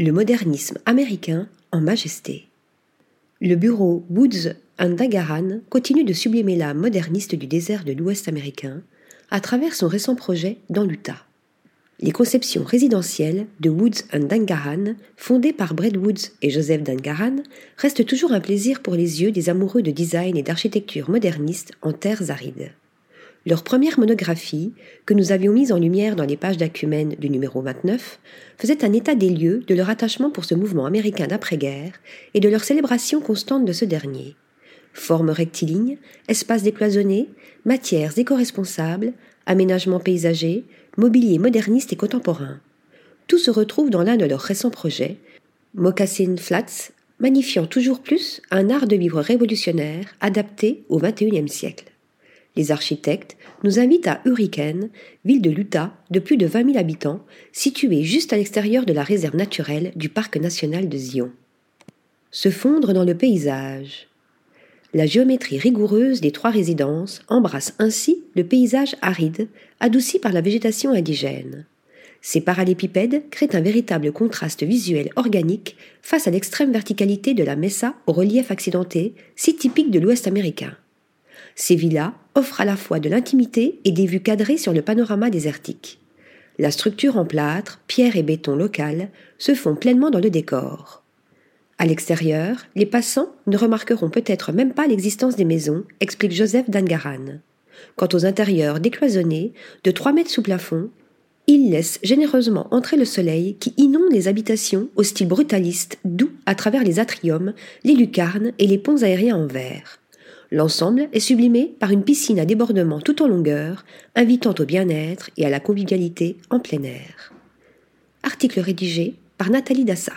Le modernisme américain en majesté. Le bureau Woods Dagaran continue de sublimer l'âme moderniste du désert de l'Ouest américain à travers son récent projet dans l'Utah. Les conceptions résidentielles de Woods Dangaran, fondées par Brad Woods et Joseph Dangaran, restent toujours un plaisir pour les yeux des amoureux de design et d'architecture moderniste en terres arides. Leur première monographie, que nous avions mise en lumière dans les pages d'Acumène du numéro 29, faisait un état des lieux de leur attachement pour ce mouvement américain d'après-guerre et de leur célébration constante de ce dernier. Formes rectilignes, espaces décloisonnés, matières éco-responsables, aménagements paysagers, mobilier moderniste et contemporain. Tout se retrouve dans l'un de leurs récents projets, Moccasin Flats, magnifiant toujours plus un art de vivre révolutionnaire adapté au XXIe siècle. Les architectes nous invitent à Hurricane, ville de l'Utah de plus de 20 000 habitants, située juste à l'extérieur de la réserve naturelle du parc national de Zion. Se fondre dans le paysage. La géométrie rigoureuse des trois résidences embrasse ainsi le paysage aride, adouci par la végétation indigène. Ces parallépipèdes créent un véritable contraste visuel organique face à l'extrême verticalité de la mesa au relief accidenté, si typique de l'Ouest américain. Ces villas offrent à la fois de l'intimité et des vues cadrées sur le panorama désertique. La structure en plâtre, pierre et béton local se font pleinement dans le décor. À l'extérieur, les passants ne remarqueront peut-être même pas l'existence des maisons, explique Joseph Dangaran. Quant aux intérieurs décloisonnés, de trois mètres sous plafond, ils laissent généreusement entrer le soleil qui inonde les habitations au style brutaliste, doux à travers les atriums, les lucarnes et les ponts aériens en verre. L'ensemble est sublimé par une piscine à débordement tout en longueur, invitant au bien-être et à la convivialité en plein air. Article rédigé par Nathalie Dassa.